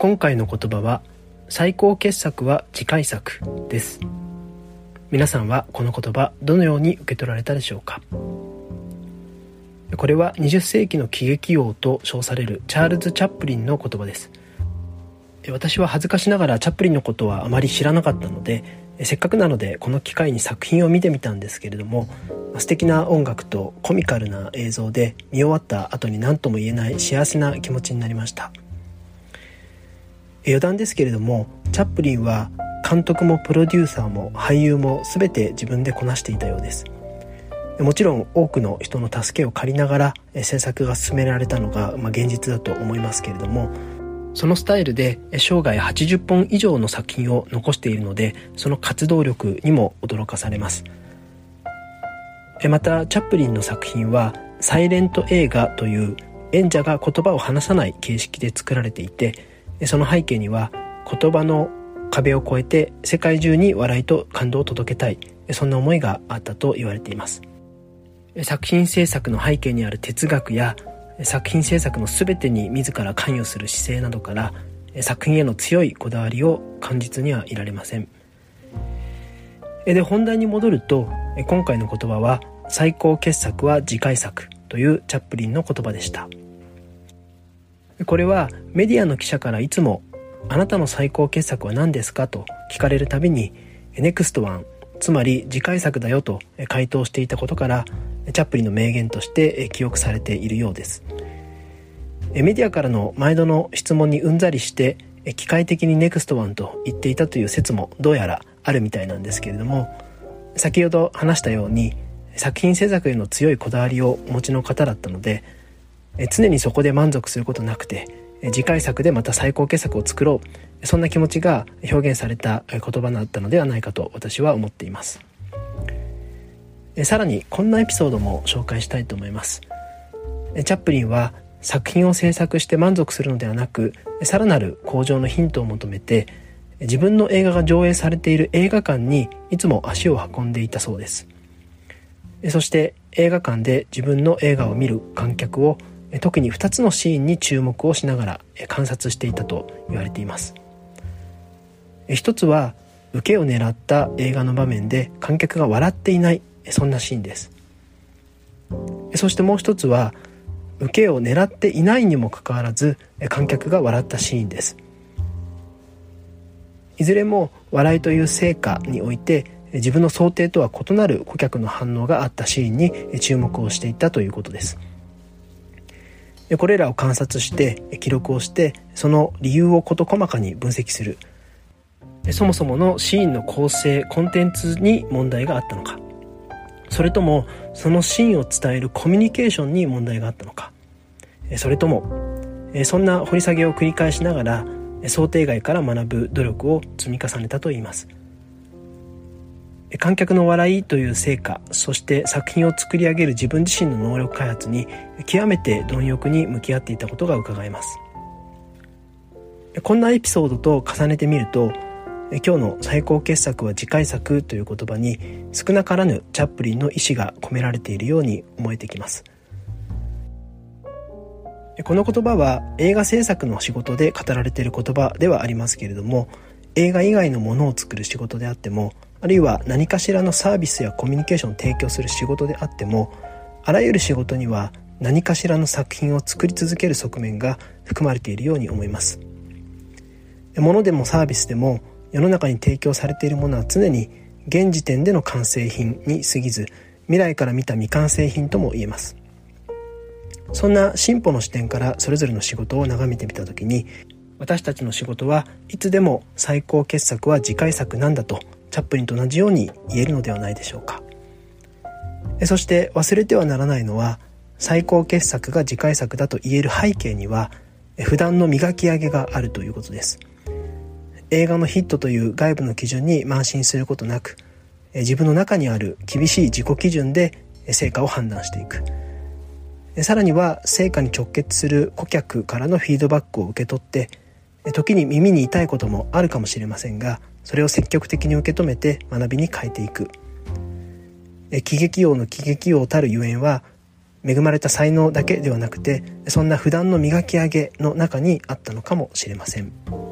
今回の言葉は最高傑作は次回作です。皆さんはこの言葉どのように受け取られたでしょうか？これは20世紀の喜劇王と称されるチャールズ・チャップリンの言葉です。私は恥ずかしながらチャップリンのことはあまり知らなかったのでせっかくなのでこの機会に作品を見てみたんですけれども素敵な音楽とコミカルな映像で見終わった後に何とも言えない幸せな気持ちになりました。余談ですけれどもチャップリンは監督もプロデューサーも俳優も全て自分でこなしていたようです。もちろん多くの人の助けを借りながら制作が進められたのが、まあ、現実だと思いますけれどもそのスタイルで生涯80本以上の作品を残しているのでその活動力にも驚かされます。またチャップリンの作品はサイレント映画という演者が言葉を話さない形式で作られていてその背景には言葉の壁を越えて世界中に笑いと感動を届けたい。そんな思いがあったと言われています。作品制作の背景にある哲学や作品制作の全てに自ら関与する姿勢などから作品への強いこだわりを感じずにはいられません。で本題に戻ると今回の言葉は最高傑作は次回作というチャップリンの言葉でした。これはメディアの記者からいつもあなたの最高傑作は何ですかと聞かれるたびに NEXT 1つまり次回作だよと回答していたことからチャップリンの名言として記憶されているようです。メディアからの毎度の質問にうんざりして機械的に NEXT1 と言っていたという説もどうやらあるみたいなんですけれども先ほど話したように作品制作への強いこだわりをお持ちの方だったので常にそこで満足することなくて次回作でまた最高傑作を作ろう。そんな気持ちが表現された言葉だったのではないかと私は思っています。さらにこんなエピソードも紹介したいと思います。チャップリンは作品を制作して満足するのではなくさらなる向上のヒントを求めて自分の映画が上映されている映画館にいつも足を運んでいたそうです。そして映画館で自分の映画を見る観客を特に2つのシーンに注目をしながら観察していたと言われています。一つは受けを狙った映画の場面で観客が笑っていないそんなシーンです。そしてもう一つは受けを狙っていないにもかかわらず観客が笑ったシーンです。いずれも笑いという成果において自分の想定とは異なる顧客の反応があったシーンに注目をしていたということです。これらを観察して記録をしてその理由を事細かに分析する。そもそものシーンの構成コンテンツに問題があったのか。それともそのシーンを伝えるコミュニケーションに問題があったのか。それともそんな掘り下げを繰り返しながら想定外から学ぶ努力を積み重ねたといいます。観客の笑いという成果そして作品を作り上げる自分自身の能力開発に極めて貪欲に向き合っていたことが伺えます。こんなエピソードと重ねてみると今日の最高傑作は次回作という言葉に少なからぬチャップリンの意思が込められているように思えてきます。この言葉は映画制作の仕事で語られている言葉ではありますけれども映画以外のものを作る仕事であってもあるいは何かしらのサービスやコミュニケーションを提供する仕事であってもあらゆる仕事には何かしらの作品を作り続ける側面が含まれているように思います。ものでもサービスでも世の中に提供されているものは常に現時点での完成品に過ぎず未来から見た未完成品とも言えます。そんな進歩の視点からそれぞれの仕事を眺めてみた時に私たちの仕事はいつでも最高傑作は次回作なんだとチャップリンと同じように言えるのではないでしょうか。そして忘れてはならないのは最高傑作が次回作だと言える背景には普段の磨き上げがあるということです。映画のヒットという外部の基準に慢心することなく自分の中にある厳しい自己基準で成果を判断していく。さらには成果に直結する顧客からのフィードバックを受け取って時に耳に痛いこともあるかもしれませんがそれを積極的に受け止めて学びに変えていく喜劇王の喜劇王たるゆえんは恵まれた才能だけではなくてそんな普段の磨き上げの中にあったのかもしれません。